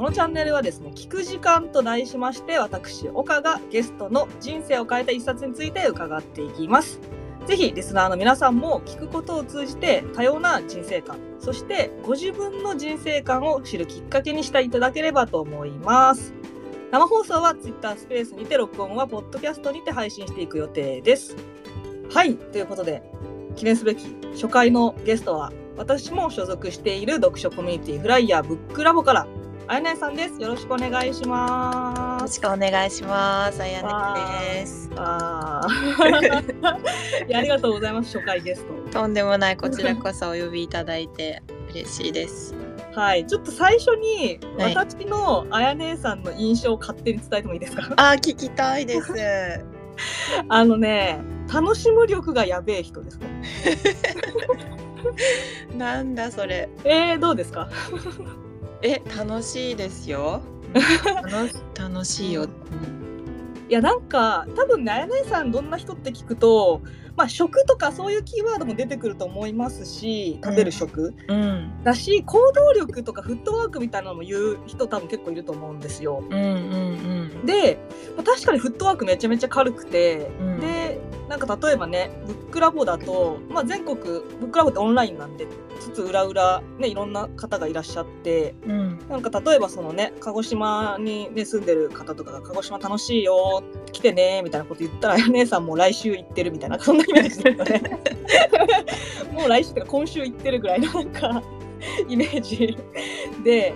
このチャンネルはですね、聞く時間と題しまして、私、岡がゲストの人生を変えた一冊について伺っていきます。ぜひ、リスナーの皆さんも聞くことを通じて多様な人生観、そしてご自分の人生観を知るきっかけにしていただければと思います。生放送は Twitter スペースにて、録音はポッドキャストにて配信していく予定です。はい、ということで、記念すべき初回のゲストは、私も所属している読書コミュニティフライヤーブックラボから、あやねさんです。よろしくお願いしよます。ろしくお願いします。あやねです。あー いやありがとうございます、初回ゲスト。とんでもないこちらこそお呼びいただいて嬉しいです。はい、ちょっと最初にはい私のあやねさんの印象を勝手に伝えてもいいですか？あー聞きたいです。あのね、楽しむ力がやべえ人ですね。なんだそれ。えー、どうですか？え楽しいですよ。楽しいよ。いやなんか多分ねあやねさんどんな人って聞くと、まあ、食とかそういうキーワードも出てくると思いますし食べる食、うんだし行動力とかフットワークみたいなのも言う人多分結構いると思うんですよ。うんうんで、まあ確かにフットワークめちゃめちゃ軽くて、うん。でなんか例えばねブックラボだと、まあ、全国ブックラボってオンラインなんでつつ裏裏ねいろんな方がいらっしゃってうん。うんなんか例えばそのね鹿児島に、ね、住んでる方とかが「鹿児島楽しいよ来てね」みたいなこと言ったら姉さんもう来週行ってるみたいなそんなイメージですよね。もう来週とか今週行ってるぐらいのなんか イメージで。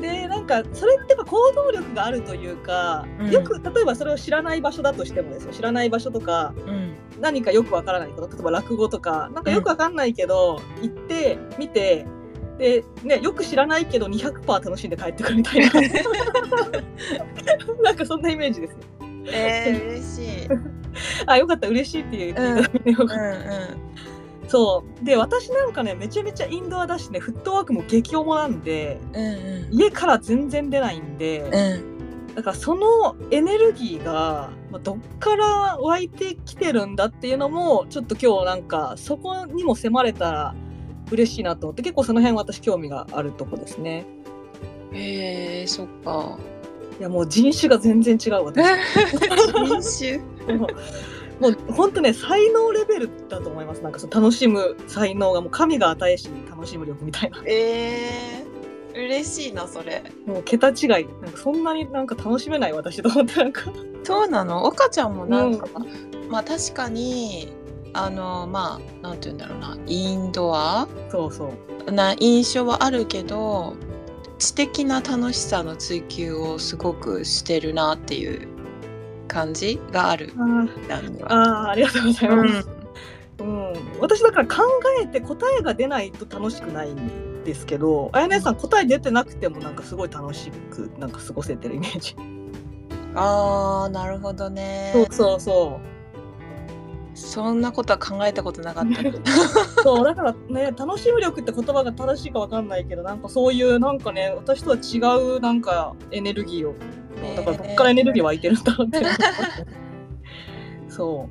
でなんかそれってやっぱ行動力があるというか、うんよく例えばそれを知らない場所だとしてもですよ知らない場所とかうん何かよくわからないこと例えば落語とかなんかよくわかんないけど、行って見てで、ね、よく知らないけど200%楽しんで帰ってくるみたいな なんかそんなイメージですね。えー、嬉しい。あよかった嬉しいっていう聞いただけでよかったうんうんそうで私なんかねめちゃめちゃインドアだしねフットワークも激重なんでうんうん家から全然出ないんで、うんだからそのエネルギーがまあどっから湧いてきてるんだっていうのもちょっと今日なんかそこにも迫れたら嬉しいなと思って結構その辺私興味があるとこですね。へえー、そっか。いやもう人種が全然違う私。人種。もう本当ね才能レベルだと思います。なんかその楽しむ才能がもう神が与えし楽しむ力みたいな。えー、嬉しいなそれ。もう桁違い。なんかそんなになんか楽しめない私と思ってなんか。そうなの？岡ちゃんもなんか、まあ確かにあのまあなんて言うんだろうな。インドア？そうそう。な印象はあるけど知的な楽しさの追求をすごくしてるなっていう感じがある。あ。あーありがとうございます、うん。うん、私だから考えて答えが出ないと楽しくないんですけどあやねさん答え出てなくてもなんかすごい楽しくなんか過ごせてるイメージ。あーなるほどね。そうそうそそんなことは考えたことなかった。そうだからね楽しむ力って言葉が正しいかわかんないけどなんかそういうなんかね私とは違うなんかエネルギーをだからどっからエネルギー湧いてるんだろうって そ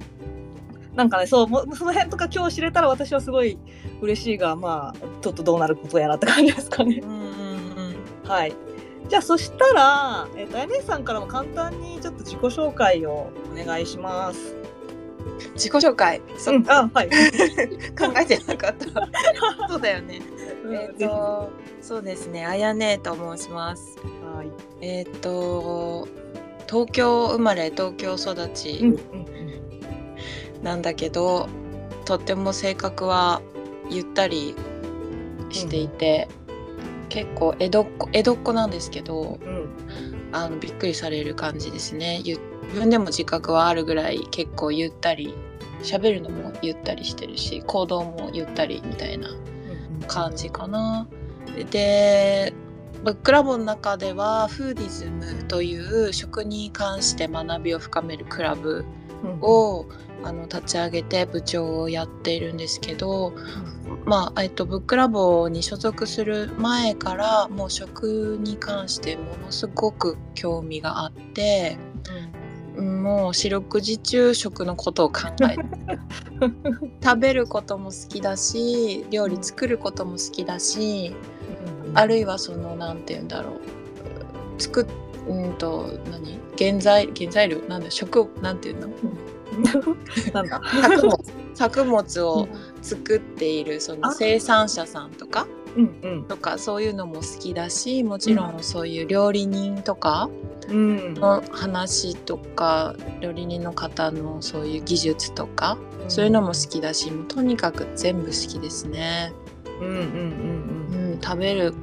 うなんかねそうその辺とか今日知れたら私はすごい嬉しいがまあちょっとどうなることやらって感じですかね。うんうんうんはい。じゃあそしたら、えっ、と、あやねさんからも簡単にちょっと自己紹介をお願いします。自己紹介。そ、うん、あ、はい。考えてなかった。そうだよね。えっ、ぜひとそうですね。あやねと申します。はい。えっ、と東京生まれ東京育ちうん、うん、なんだけど、とっても性格はゆったりしていて、結構江戸っ子江戸っ子なんですけどうん、あのびっくりされる感じですねゆ自分でも自覚はあるぐらい結構ゆったり喋るのもゆったりしてるし行動もゆったりみたいなうん。感じかな。でブックラボの中ではフーディズムという食に関して学びを深めるクラブうん、をあの立ち上げて部長をやっているんですけど、まあえっと、ブックラボに所属する前からもう食に関してものすごく興味があってうん。もう四六時中食のことを考えて 食べることも好きだし料理作ることも好きだし、うん、あるいはそのなんて言うんだろ作っうんと何？原材原材料？なんだ？食なんていうの？なんだ。作物作物を作っているその生産者さんとかうんうん。とかそういうのも好きだしもちろんそういう料理人とかうん。の話とか料理人の方のそういう技術とかそういうのも好きだしもうとにかく全部好きですね。うんうんうんうん、食べる、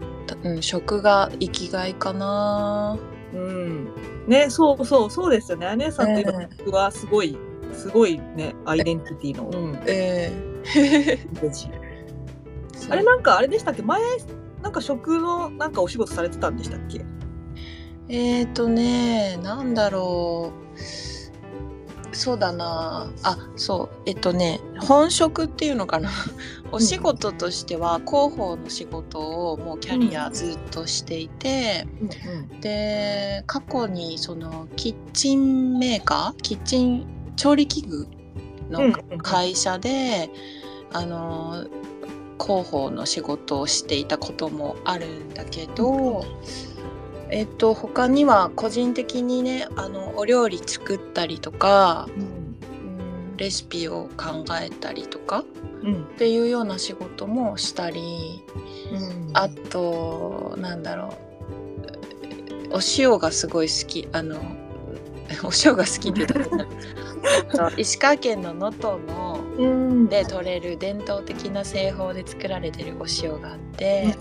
うん、食が生きがいかな。うん。うんねそうそうそうですよね。姉さんという僕はすごいすごいねアイデンティティの、うん、えー。ジ あれなんかあれでしたっけ？前なんか食のなんかお仕事されてたんでしたっけ？えーとねなんだろう。そうだな。あそう。えっとね本職っていうのかな。お仕事としては広報の仕事をもうキャリアずっとしていて、うん。で過去にそのキッチンメーカー？キッチン調理器具の会社で、あの広報の仕事をしていたこともあるんだけど、えっと他には個人的にねあのお料理作ったりとか、うん。うん、レシピを考えたりとかうん。っていうような仕事もしたりうん。あとなんだろうお塩がすごい好きあの お塩が好きって言った石川県の能登のうん。で取れる伝統的な製法で作られてるお塩があって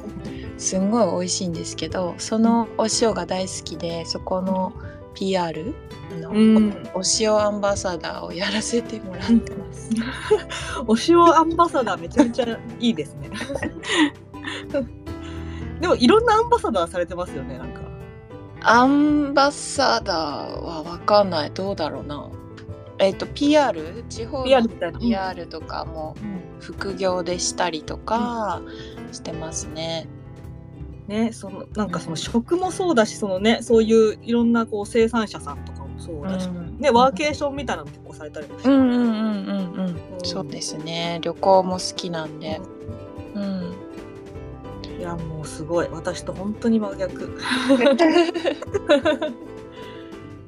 すんごい美味しいんですけどそのお塩が大好きでそこの PR あの、うん。お塩アンバサダーをやらせてもらってます。お塩アンバサダーめちゃめちゃいいですね。でもいろんなアンバサダーされてますよねなんか。アンバサダーはわかんない。どうだろうな。えっ、と PR 地方の PR とかも副業でしたりとかしてますね。ねそのなんかその食もそうだしそのねそういういろんなこう生産者さんとかもそうだし、うんねワーケーションみたいなのも結構されたりもして、うんうんうんうんうん。うんそうですね。旅行も好きなんで。うん。いやもうすごい私と本当に真逆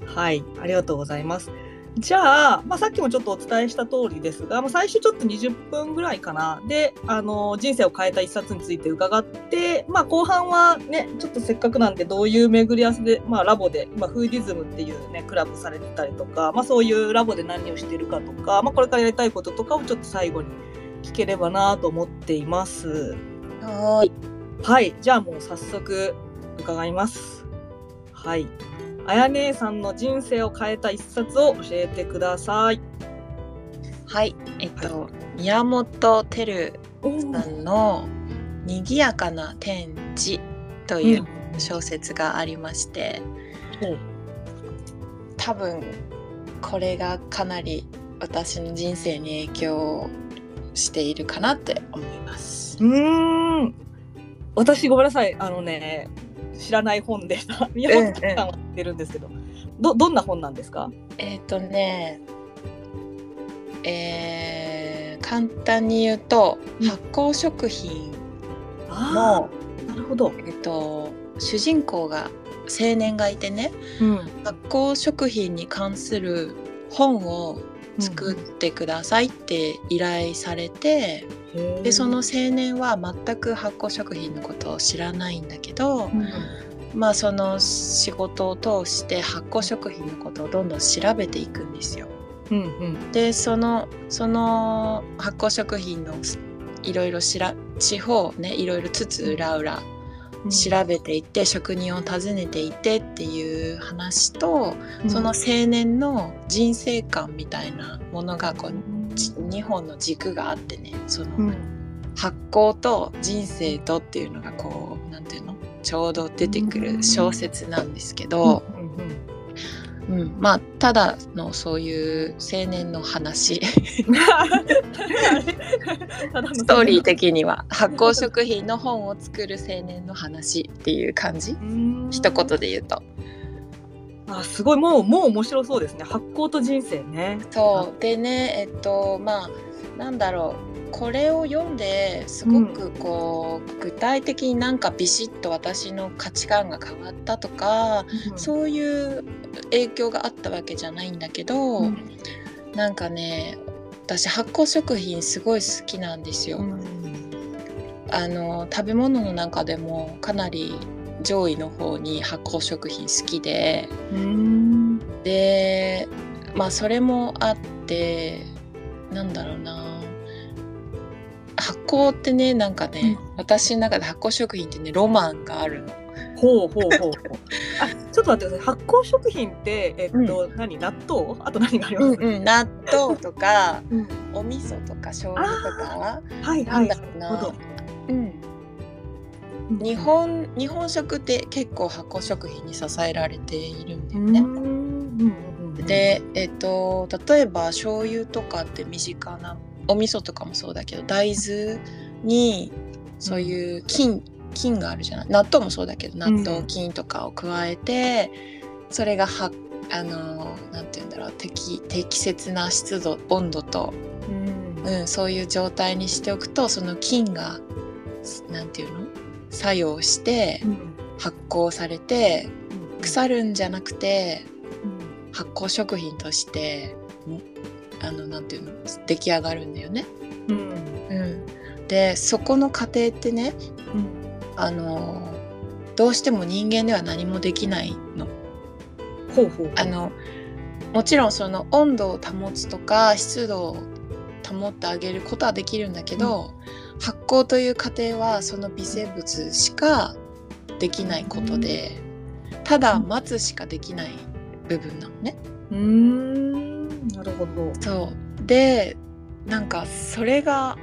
はいありがとうございますじゃあ、まあ、さっきもちょっとお伝えした通りですが、まあ、最初ちょっと20分ぐらいかなであの人生を変えた一冊について伺って、まあ、後半はねちょっとせっかくなんでどういう巡り合わせで、まあ、ラボで今フーディズムっていうねクラブされてたりとか、まあ、そういうラボで何をしてるかとか、まあ、これからやりたいこととかをちょっと最後に聞ければなと思っています。はい。はい、じゃあもう早速伺います。はい。あや姉さんの人生を変えた一冊を教えてください。はい。えっと、宮本照さんの「にぎやかな天地」という小説がありまして、うん多分これがかなり私の人生に影響しているかなって思います。うーん。私ごめんなさい。あのね、知らない本でした。宮本さんは知ってるんですけど、どどんな本なんですか？えっ、とね、えー簡単に言うとうん発酵食品あの、あ、なるほど。えっと、主人公が青年がいてねうん。発酵食品に関する本を作ってくださいって依頼されて、でその青年は全く発酵食品のことを知らないんだけど、うんまあその仕事を通して発酵食品のことをどんどん調べていくんですよ。うんうんでそのその発酵食品のいろいろしら地方をねいろいろつつ裏裏うん。調べていって職人を訪ねていってっていう話と、うん。その青年の人生観みたいなものがこうじ2本の軸があってね。そのうん。発酵と人生とっていうのがこうなんていうの？ちょうど出てくる小説なんですけど、うん。まあただのそういう青年の話。ス ストーリー的には発酵食品の本を作る青年の話っていう感じ。一言で言うと。あすごい。もうもう面白そうですね。発酵と人生ね。そう。でねえっとまあなんだろうこれを読んですごくこう、具体的になんかビシッと私の価値観が変わったとか、そういう影響があったわけじゃないんだけど、うん。なんかね私発酵食品すごい好きなんですよ。あの食べ物の中でもかなり上位の方に発酵食品好きで。うん。でまあそれもあってなんだろうな発酵ってねなんかね、私の中で発酵食品ってねロマンがあるの。ほうほうほうほう。あ、ちょっと待ってください。発酵食品って、えっと、何、納豆、あと何があります？うんうん、納豆とかうんお味噌とか醤油とか？はいはい。なんだろうな。うん、日本日本食って結構発酵食品に支えられているんだよね。うんうんうんで、えっと例えば醤油とかって身近なお味噌とかもそうだけど大豆にそういう菌菌があるじゃない？納豆もそうだけど納豆菌とかを加えて、それがはあのなんて言うんだろう適適切な湿度温度と、うん。うん、そういう状態にしておくとその菌がなんていうの？作用してうん。発酵されてうん。腐るんじゃなくてうん発酵食品としてん。あのなんていうの出来上がるんだよね。うん。うん、でそこの過程ってねうん。あのどうしても人間では何もできないの。ほうほう。あのもちろんその温度を保つとか湿度を保ってあげることはできるんだけど、発酵という過程はその微生物しかできないことで、ただ待つしかできない部分なのね。うーん、なるほど。そうでなんかそれが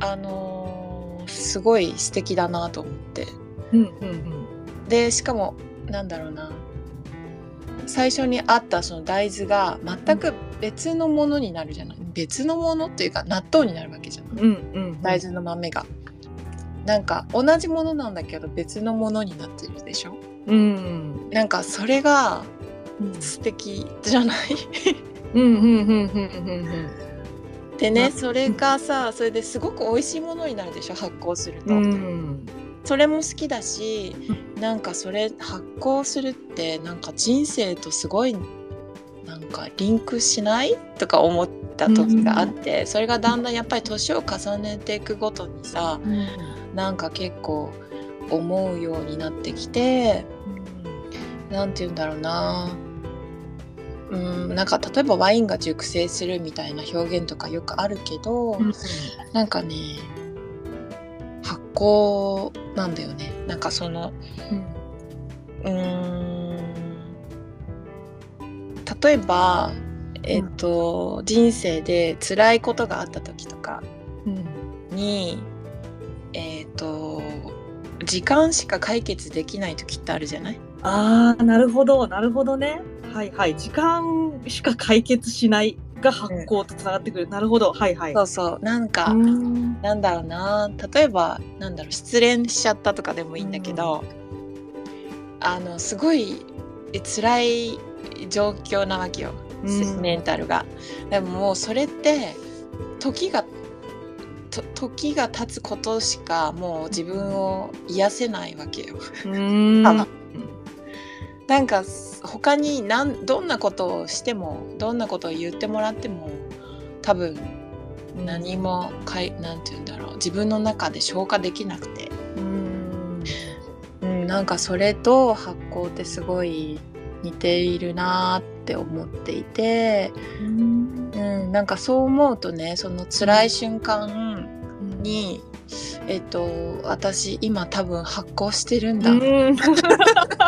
あのーすごい素敵だなと思ってうんうんうん。でしかもなんだろうな最初にあったその大豆が全く別のものになるじゃない？別のものっていうか納豆になるわけじゃないうんうん。大豆の豆が。なんか同じものなんだけど別のものになってるでしょ？うん。なんかそれがうん素敵じゃない？うんうんうんうんうんでねなそれがさそれですごく美味しいものになるでしょ発酵すると。それも好きだしなんかそれ発酵するってなんか人生とすごいなんかリンクしない？とか思った時があって、それがだんだんやっぱり年を重ねていくごとにさなんか結構思うようになってきてなんて言うんだろうなうんなんか例えばワインが熟成するみたいな表現とかよくあるけど、うん。なんかね発酵なんだよね。なんかそのうーん例えばえっ、と、人生で辛いことがあった時とかうん。にえっ、と時間しか解決できない時ってあるじゃない？ああ、なるほど、なるほどね。はいはい。時間しか解決しないが発酵とつながってくる。なるほど。はいはい。そうそうなんか、うんなんだろうな例えばなんだろう失恋しちゃったとかでもいいんだけど、あのすごいえ辛い状況なわけよ、うんメンタルが。でももうそれって時がと時が経つことしかもう自分を癒せないわけよ。うん。あなんか他になんどんなことをしてもどんなことを言ってもらっても多分何もかいなんて言うんだろう自分の中で消化できなくて、うん。うん、なんかそれと発酵ってすごい似ているなーって思っていて、うん。うん、なんかそう思うとねその辛い瞬間に、えっと私今多分発酵してるんだ、うん。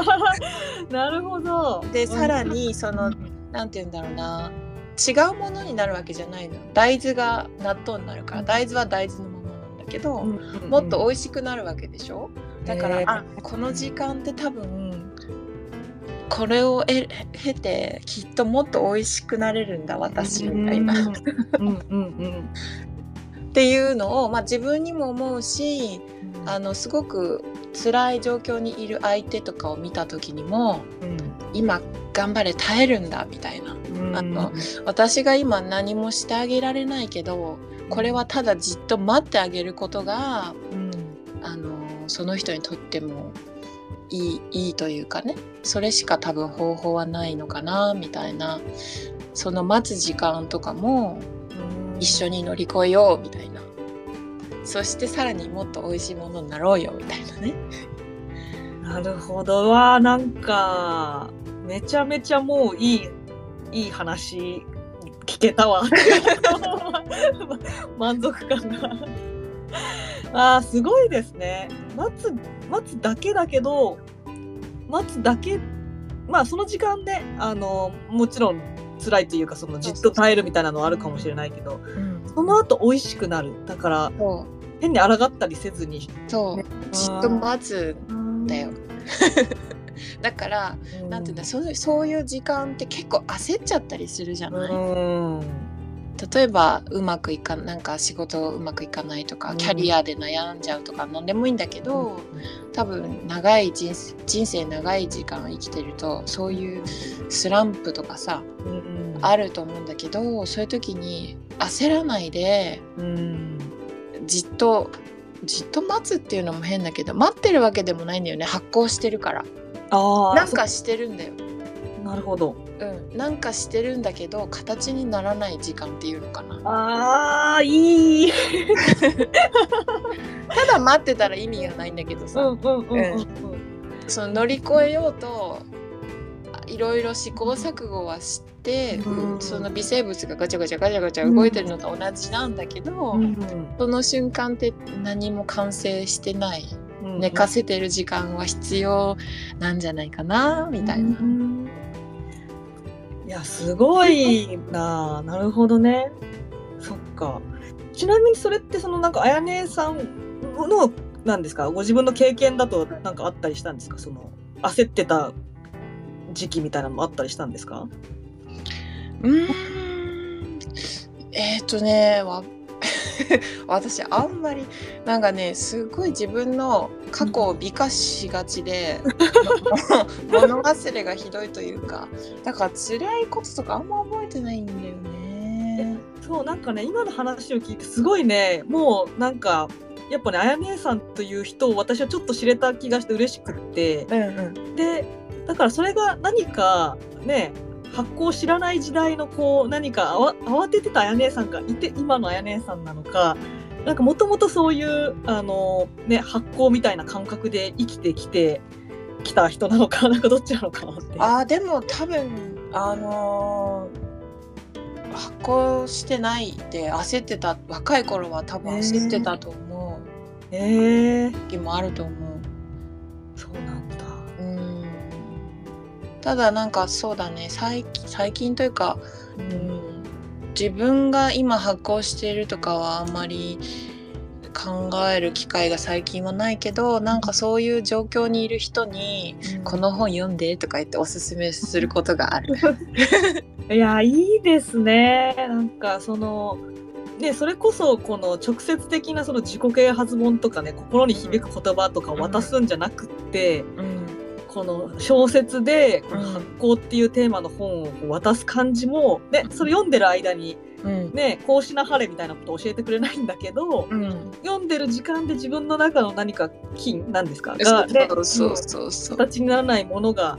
なるほど。でさらにそのなんて言うんだろうな。違うものになるわけじゃないの。大豆が納豆になるから大豆は大豆のままなんだけど、うんもっと美味しくなるわけでしょ？だから、へーあこの時間って多分これをえ経てきっともっと美味しくなれるんだ私みたいな、っうんうんうんていうのを、まあ、自分にも思うしあのすごく辛い状況にいる相手とかを見た時にも今頑張れ耐えるんだみたいな。うん。あの私が今何もしてあげられないけどこれはただじっと待ってあげることがうん。あのその人にとってもいいいいというかねそれしか多分方法はないのかなみたいなその待つ時間とかも一緒に乗り越えようみたいなそしてさらにもっと美味しいものになろうよみたいなね。なるほど。わあなんかめちゃめちゃもういいいい話聞けたわ。満足感が。あーすごいですね。待つ待つだけだけど待つだけまあその時間であのもちろん辛いというかそのじっと耐えるみたいなのはあるかもしれないけどその後美味しくなる。だからそ変に抗ったりせずに。うそう。じっと待つ。んだよ。だからなんていうんだそういうそういう時間って結構焦っちゃったりするじゃない、うん。例えばうまくいかなんか仕事うまくいかないとか、うん。キャリアで悩んじゃうとか何でもいいんだけど、多分長い人生人生長い時間生きてるとそういうスランプとかさうん。あると思うんだけどそういう時に焦らないでうんじっとじっと待つっていうのも変だけど待ってるわけでもないんだよね。発行してるから。ああなんかしてるんだよ。なるほど。うん。なんかしてるんだけど形にならない時間っていうのかな。ああいい。ただ待ってたら意味がないんだけどさ、うんうんうん。うん。その乗り越えようといろいろ試行錯誤はして、うん。その微生物がガチャガチャガチャガチャ動いてるのと同じなんだけど、うんその瞬間って何も完成してない。うん寝かせてる時間は必要なんじゃないかなみたいな。うんいやすごいな。あなるほどね。そっか。ちなみにそれってそのなんかあやねさんのなんですか？ご自分の経験だとなんかあったりしたんですか？その焦ってた時期みたいなのもあったりしたんですか？うーんえっ、とねわ 私あんまりなんかねすごい自分の過去を美化しがちで 物忘れがひどいというかだから辛いこととかあんま覚えてないんだよね。そうなんかね今の話を聞いてすごいねもうなんかやっぱねあやねさんという人を私はちょっと知れた気がして嬉しくってうんうんでだからそれが何かね発行知らない時代のこう何か慌ててたあやねさんがいて今のあやねさんなのかなんかもともとそういうあの、ね、発行みたいな感覚で生きてきてきた人なのか なんかどっちなのかなって。あでも多分あのー発行してないで焦ってた若い頃は多分焦ってたと思えー、時もあると思う。そうなんだ。うんただなんかそうだね最近最近というか、うん、自分が今発行しているとかはあんまり考える機会が最近はないけどなんかそういう状況にいる人に「この本読んで」とか言っておすすめすることがある。いやいいですねなんかそのねそれこそこの直接的なその自己啓発本とかね心に響く言葉とかを渡すんじゃなくって、うん。この小説でこのうん。発行っていうテーマの本を渡す感じも、ね、それ読んでる間にうん。ねこうしなはれみたいなことを教えてくれないんだけどうん。読んでる時間で自分の中の何か金なんですか？が、ね、そうそうそう形にならないものが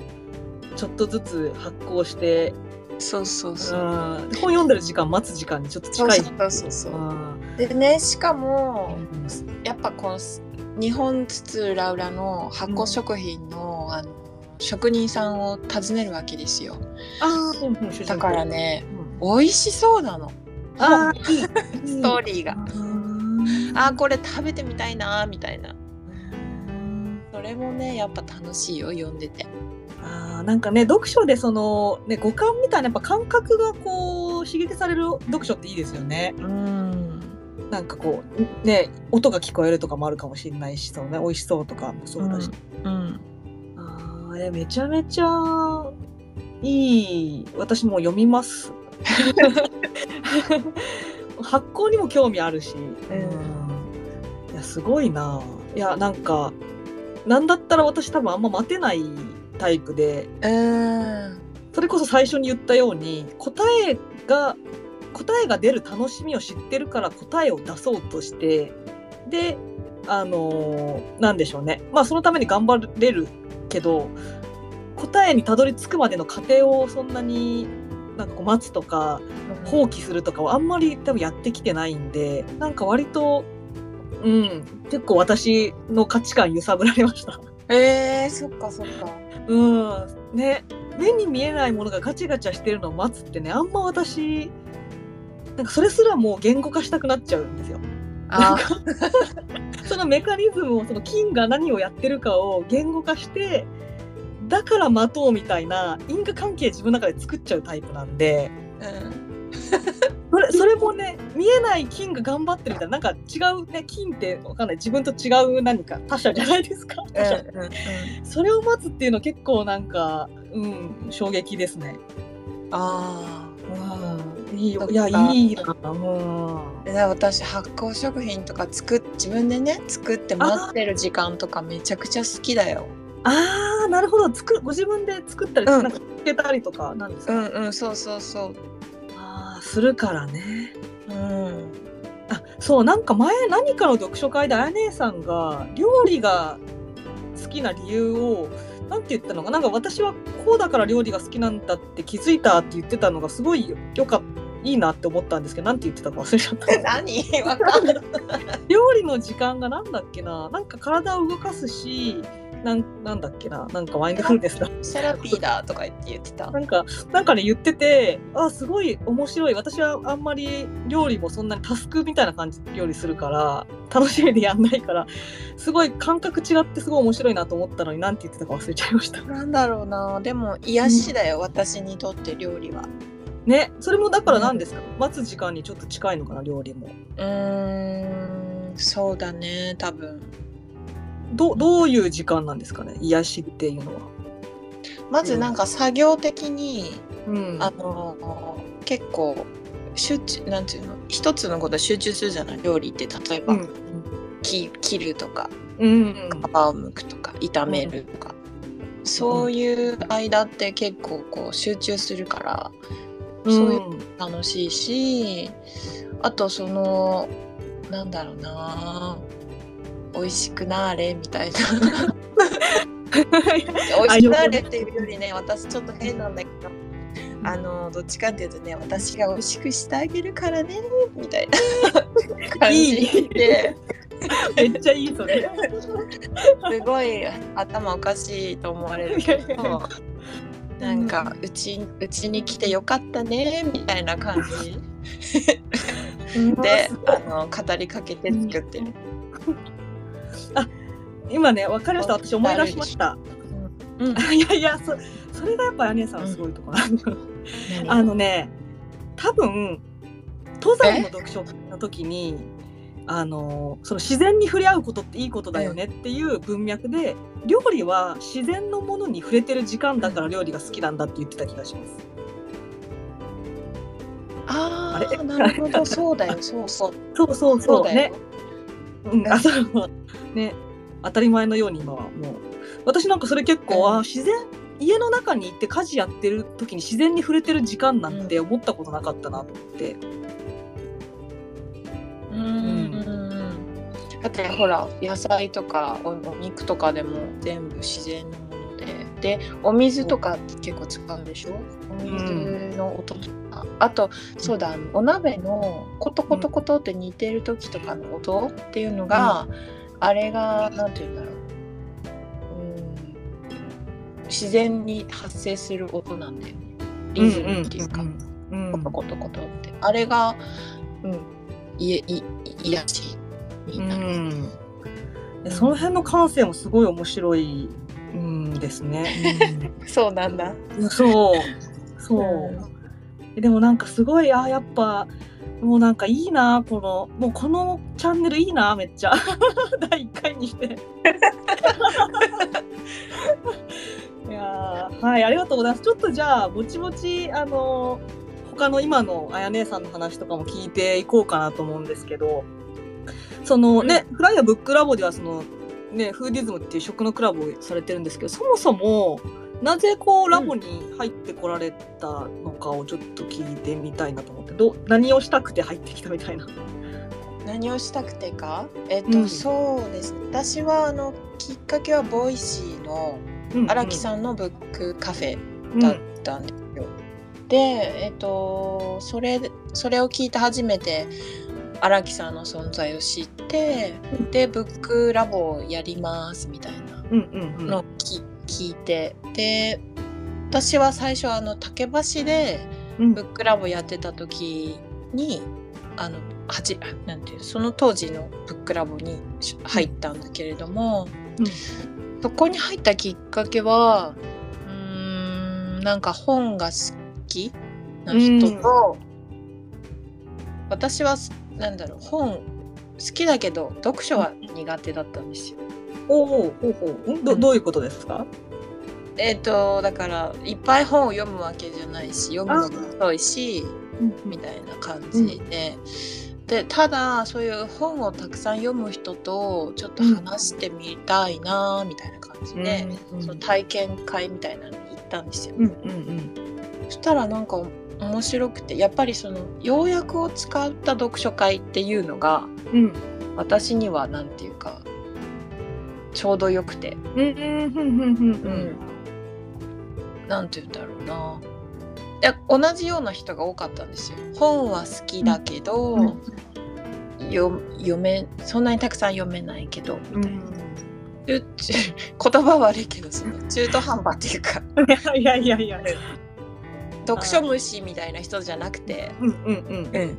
ちょっとずつ発行してそうそうそう。うん。本読んでる時間待つ時間にちょっと近い。そうそうそうう。ん。でねしかもやっぱこの日本津々浦々の発酵食品の,、あの職人さんを訪ねるわけですよ。あだからねうん。美味しそうなの。あ ストーリーが、うん。あーこれ食べてみたいなみたいな。それもねやっぱ楽しいよ読んでてあーなんかね読書でその、ね、五感みたいなやっぱ感覚がこう刺激される読書っていいですよね。うん。なんかこうね音が聞こえるとかもあるかもしれないしそうね美味しそうとかもそうだし、うん。あーえめちゃめちゃいい。私も読みます。発酵にも興味あるし、うん。いやすごいな。いやなんかなんだったら私多分あんま待てないタイプでうんそれこそ最初に言ったように答えが答えが出る楽しみを知ってるから答えを出そうとしてであのーなんでしょうねまあそのために頑張れるけど答えにたどり着くまでの過程をそんなになんかこう待つとか放棄するとかはあんまり多分やってきてないんでなんか割とうん結構私の価値観揺さぶられました。えー、そっかそっか。うんね目に見えないものがガチャガチャしてるのを待つってねあんま私なんかそれすらもう言語化したくなっちゃうんですよ。あ そのメカニズムをその菌が何をやってるかを言語化してだから待とうみたいな因果関係自分の中で作っちゃうタイプなんでうん。それそれもね見えない菌が頑張ってるみたいななんか違うね菌ってわかんない。自分と違う何か他者じゃないですか？他者うんうん。それを待つっていうの結構なんかうん衝撃ですね。あうん。いいよいやいいな。うん。私発酵食品とか作っ自分でね作って待ってる時間とかめちゃくちゃ好きだよ。あーなるほど。作ご自分で作ったり、うん。なんかつけたりとかなんですか、うんうんそうそうそう。するからね。うん。あそうなんか前何かの読書会であや姉さんが料理が好きな理由をなんて言ったのかな？んか私はこうだから料理が好きなんだって気づいたって言ってたのがすごいよよかいいなって思ったんですけどなんて言ってたか忘れちゃった。何？わかんない。料理の時間がなんだっけな？なんか体を動かすしなんなんだっけな？なんかマインドフルネスだセラピーだとか言って言ってた。なんか、なんかね、言ってて、あ、すごい面白い。私はあんまり料理もそんなにタスクみたいな感じで料理するから、楽しみでやんないから、すごい感覚違ってすごい面白いなと思ったのに、なんて言ってたか忘れちゃいました。なんだろうなでも癒しだよ、私にとって料理は。ね、それもだから何ですか、待つ時間にちょっと近いのかな、料理も。うーんそうだね多分。どどういう時間なんですかね、癒しっていうのは。まずなんか作業的に、うん。あの結構集中なんていうの？一つのこと集中するじゃない？料理って例えば、うん。き切るとかうん。皮を剥くとか炒めるとか、そういう間って結構こう集中するからうん。そういう楽しいしあとそのなんだろうな美味しくなーれみたいな。美味しくなーれっていうよりね私ちょっと変なんだけど。あのどっちかっていうとね私が美味しくしてあげるからねみたいな。感じで。めっちゃいい、それ。すごい頭おかしいと思われるけど。なんかうちうちに来てよかったねみたいな感じ。であの語りかけて作ってる。今ね、わかりました。私思い出しました。うん、いやいや、そそれがやっぱ姉さんのすごいところなん。ああのね、多分登山の読書の時に、あのその自然に触れ合うことっていいことだよねっていう文脈で、料理は自然のものに触れてる時間だから料理が好きなんだって言ってた気がします。ああなるほどそうだよ そうそうそうそうそうね。うん、あそう。ね。当たり前のように今はもう。私なんかそれ結構、うん。あ自然家の中に行って家事やってる時に自然に触れてる時間なんて思ったことなかったなと思って。うん。うんだってほら野菜とかおお肉とかでも全部自然のもので。でお水とか結構使うでしょ？お水の音とか、あとそうだお鍋のコトコトコトって煮てる時とかの音っていうのが、あれがなんて言うんだろう。うん。自然に発生する音なんだよね。リズムっていうか、うんコトコトコトって。あれが、うん、いえい癒しになる、うん。でその辺の感性もすごい面白い、うん、ですね。そうなんだ。うん。そう。そう、でもなんかすごいあやっぱもうなんかいいなこのもうこのチャンネルいいなめっちゃ 第1回にして。いやーはいありがとうございます。ちょっとじゃあぼちぼちあの他の今のあや姉さんの話とかも聞いていこうかなと思うんですけどそのね、フライヤーブックラボではそのねフーディズムっていう食のクラブをされてるんですけどそもそもなぜこうラボに入ってこられたのかをちょっと聞いてみたいなと思ってど何をしたくて入ってきたみたいな。何をしたくてかえっと、うん。そうです。ね私はあのきっかけは Voicy の荒木さんのブックカフェんだったんですよ。でえっとそれそれを聞いて初めて荒木さんの存在を知ってでブックラボをやりますみたいなうんうんうん。のをき聞いて。で私は最初あの竹橋でうん。ブックラボやってた時にあのはじなんていうその当時のブックラボにし入ったんだけれども、うん。そこに入ったきっかけはうーんなんか本が好きな人と、私はなんだろう本好きだけど読書は苦手だったんですよ。おおほうほう。ん。どどういうことですか？えっ、とだからいっぱい本を読むわけじゃないし読むのも遅いしみたいな感じで、でただそういう本をたくさん読む人とちょっと話してみたいなみたいな感じで、うんその体験会みたいなのに行ったんですよ。うんうんそしたらなんか面白くてやっぱりその要約を使った読書会っていうのがうんうん。私にはなんていうかちょうどよくて、うん。うん。うんうんうんなんて言うんだろうな。いや同じような人が多かったんですよ。本は好きだけど、うん。よ読めそんなにたくさん読めないけどうん。うち 言葉悪いけどその中途半端っていうか。いやいやいやいや。読書虫みたいな人じゃなくて、うんうん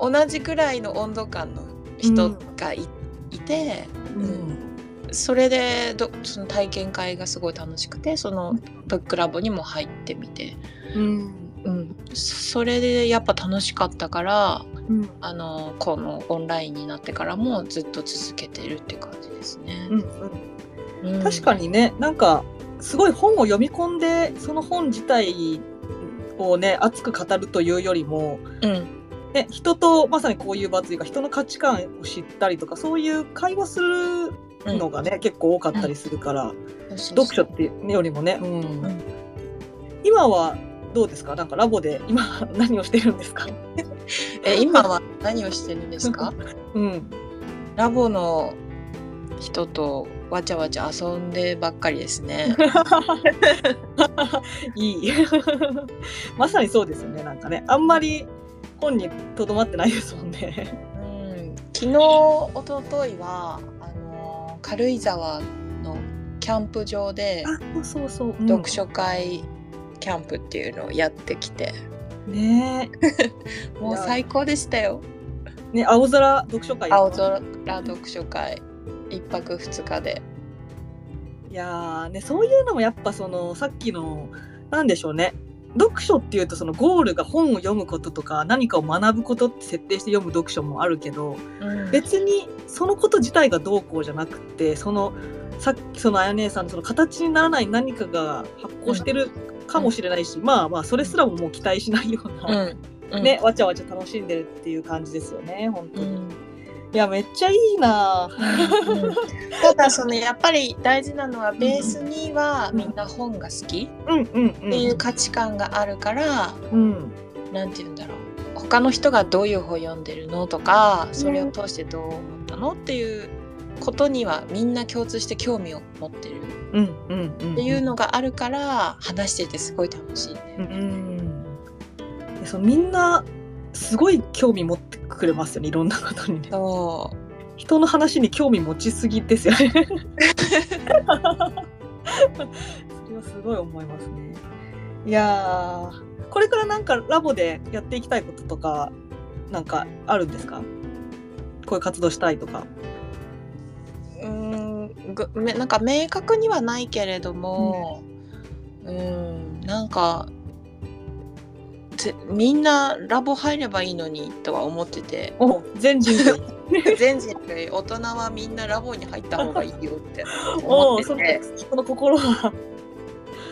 うん。同じくらいの温度感の人がい,、いてうんそれでどその体験会がすごい楽しくてそのブックラボにも入ってみて、うん。うん、それでやっぱ楽しかったからうん。あのこのオンラインになってからもずっと続けてるって感じですね。うん。うん。確かにねなんかすごい本を読み込んでその本自体をね熱く語るというよりも、うん。ね、人とまさにこういう場というか人の価値観を知ったりとかそういう会話するのがね、結構多かったりするから、読書っていうよりもね、うん。ん。今はどうですか？なんかラボで今 何をしてるんですか？え今は何をしてるんですか？うん。ラボの人とわちゃわちゃ遊んでばっかりですね。いい。まさにそうですよねなんかね。あんまり本にとどまってないですもんね。うん、昨日一昨日は軽井沢のキャンプ場であそうそう、うん。読書会キャンプっていうのをやってきて、ね。もう最高でしたよ。えね青空読書会や青空読書会。一泊二日で。いやーねそういうのもやっぱそのさっきのなんでしょうね読書っていうとそのゴールが本を読むこととか何かを学ぶことって設定して読む読書もあるけどうん。別にそのこと自体がどうこうじゃなくってそのさっきそのあや姉さんのその形にならない何かが発行してるかもしれないし、まあまあそれすらももう期待しないよううな、ん。うん。ねわちゃわちゃ楽しんでるっていう感じですよね本当に。うんいやめっちゃいいな。うん。ただそのやっぱり大事なのはベースにはみんな本が好き。っていう価値観があるから、うん。なんて言うんだろう。他の人がどういう本読んでるのとかそれを通してどう思ったのっていうことにはみんな共通して興味を持ってる。っていうのがあるから話しててすごい楽しいんだようんうん。でそのみんなすごい興味持ってくれますよねいろんなことにね。そ人の話に興味持ちすぎですよね。それはすごい思いますね。いやーこれからなんかラボでやっていきたいこととかなんかあるんですか？こういう活動したいとか。うんなんか明確にはないけれどもうんなんかぜみんなラボ入ればいいのにとは思っててお全人類。全人類大人はみんなラボに入った方がいいよって 思っててその心は。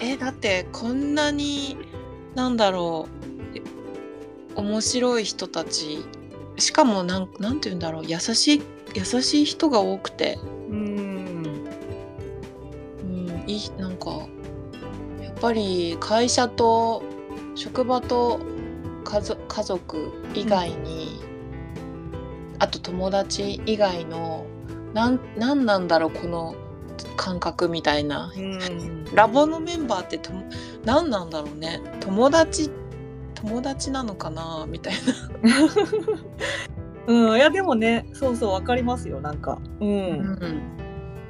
えだってこんなになんだろう面白い人たちしかもなんなんて言うんだろう優しい優しい人が多くて、うん。うん、いいなんかぱり会社と職場と家族以外に、あと友達以外のなんなんなんだろうこの感覚みたいな。うん。ラボのメンバーってとも何なんだろうね。友達友達なのかな？みたいうん、いやでもねそうそうわかりますよなんか。うん、な、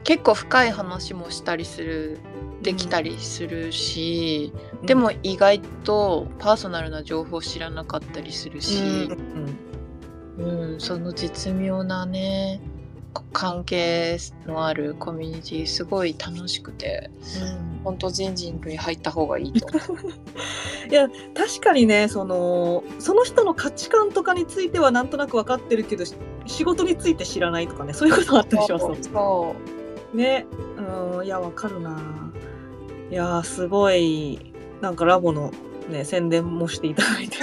結構深い話もしたりするできたりするし、でも意外とパーソナルな情報知らなかったりするうんし、うんその絶妙なねこ関係のあるコミュニティすごい楽しくて本当全人類入った方がいいと。いや確かにねそのその人の価値観とかについてはなんとなく分かってるけどし仕事について知らないとかねそういうことがあったりしますもんそう。ね。うんいやわかるないやすごいなんかラボのね宣伝もしていただいて。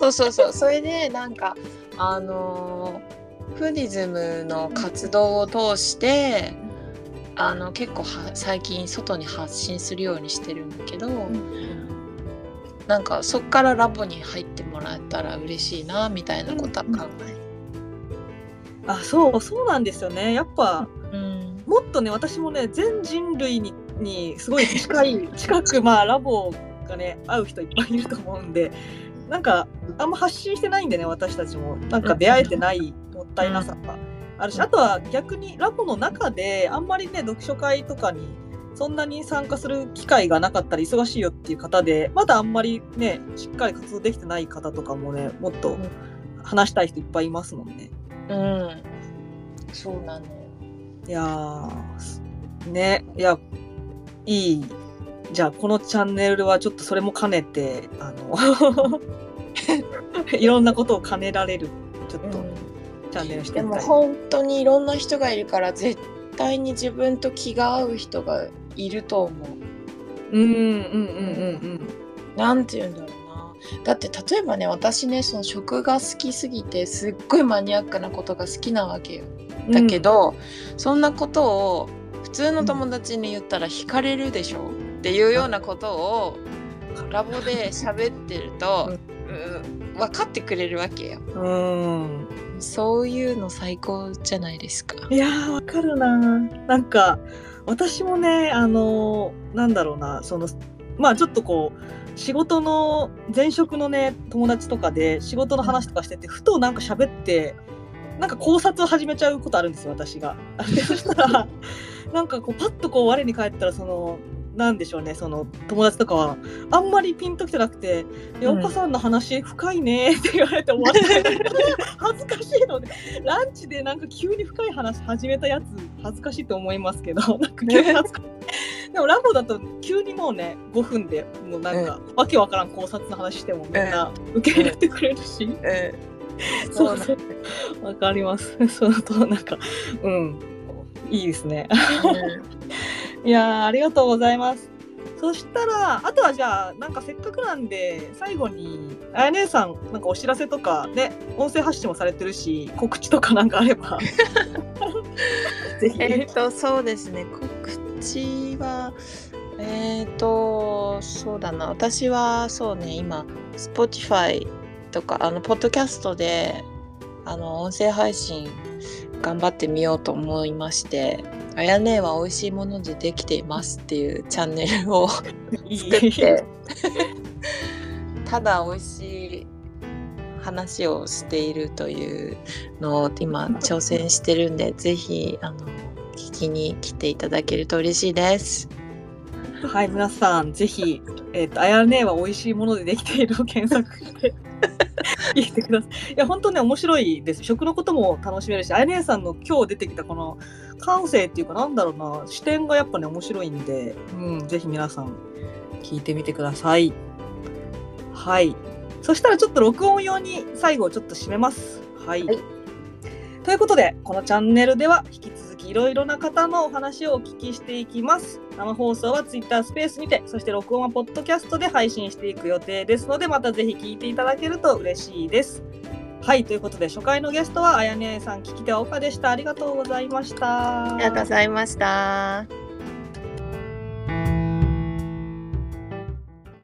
そうそうそう。それでなんかあのーフーディズムの活動を通してあの結構は最近外に発信するようにしてるんだけど、なんかそっからラボに入ってもらえたら嬉しいなみたいなことは考えあそうそうなんですよね。やっぱうん。もっとね私もね全人類ににすごい近い近くまあラボがね会う人いっぱいいると思うんでなんかあんま発信してないんでね私たちも。なんか出会えてないもったいなさがあるし、うん。あとは逆にラボの中であんまりね読書会とかにそんなに参加する機会がなかったり忙しいよっていう方でまだあんまりねしっかり活動できてない方とかもねもっと話したい人いっぱいいますもんね。うん。そうなのよ。いやーねいやいいじゃあこのチャンネルはちょっとそれも兼ねてあの いろんなことを兼ねられるちょっとチャンネルしてでもみたい。本当にいろんな人がいるから絶対に自分と気が合う人がいると思う。うんうんうんうんなんて言うんだろうな。だって例えばね私ねその食が好きすぎてすっごいマニアックなことが好きなわけよ。うん。だけど、そんなことを普通の友達に言ったら惹かれるでしょ？っていうようなことをラボで喋ってると、うん、分かってくれるわけよ。うん。そういうの最高じゃないですか。いやーわかるななんか私もねあのなんだろうなそのまあちょっとこう仕事の前職のね友達とかで仕事の話とかしててふとなんか喋ってなんか考察を始めちゃうことあるんですよ私が。で そしたらなんかこうパッとこう我に返ったらそのなんでしょうねその友達とかはあんまりピンときてなくて「いやうん岡さんの話深いね」って言われて終わって 恥ずかしいのでランチでなんか急に深い話始めたやつ恥ずかしいと思いますけど なんか急に恥ずかしい。でもラボだと急にもうね5分でもうなんか、わけわからん考察の話してもみんな受け入れてくれるし、うん、そうそう。わかります。そのとなんかうんいいですね。いやーありがとうございます。そしたらあとはじゃあなんかせっかくなんで最後にあや姉さんなんかお知らせとかね音声発信もされてるし告知とかなんかあれば。ぜひ。えっとそうですね。告知はえっ、とそうだな。私はそうね今 Spotify とかあのポッドキャストであの音声配信頑張ってみようと思いまして「あやねは美味しいものでできています」っていうチャンネルを作ってただ美味しい話をしているというのを今挑戦してるんでぜひあの聞きに来ていただけると嬉しいです。はい皆さんぜひえっ、とあやねは美味しいものでできているを検索して 聞いてください。いや本当ね面白いです。食のことも楽しめるしあやねさんの今日出てきたこの感性っていうかなんだろうな視点がやっぱね面白いんで、うん、ぜひ皆さん聞いてみてください。はい。そしたらちょっと録音用に最後ちょっと締めます。はい、はい。ということでこのチャンネルでは引き続きいろいろな方のお話をお聞きしていきます生放送は Twitter スペースにてそして録音はポッドキャストで配信していく予定ですのでまたぜひ聞いていただけると嬉しいです。はいということで初回のゲストはあやねさん聞き手は岡でした。ありがとうございました。ありがとうございました。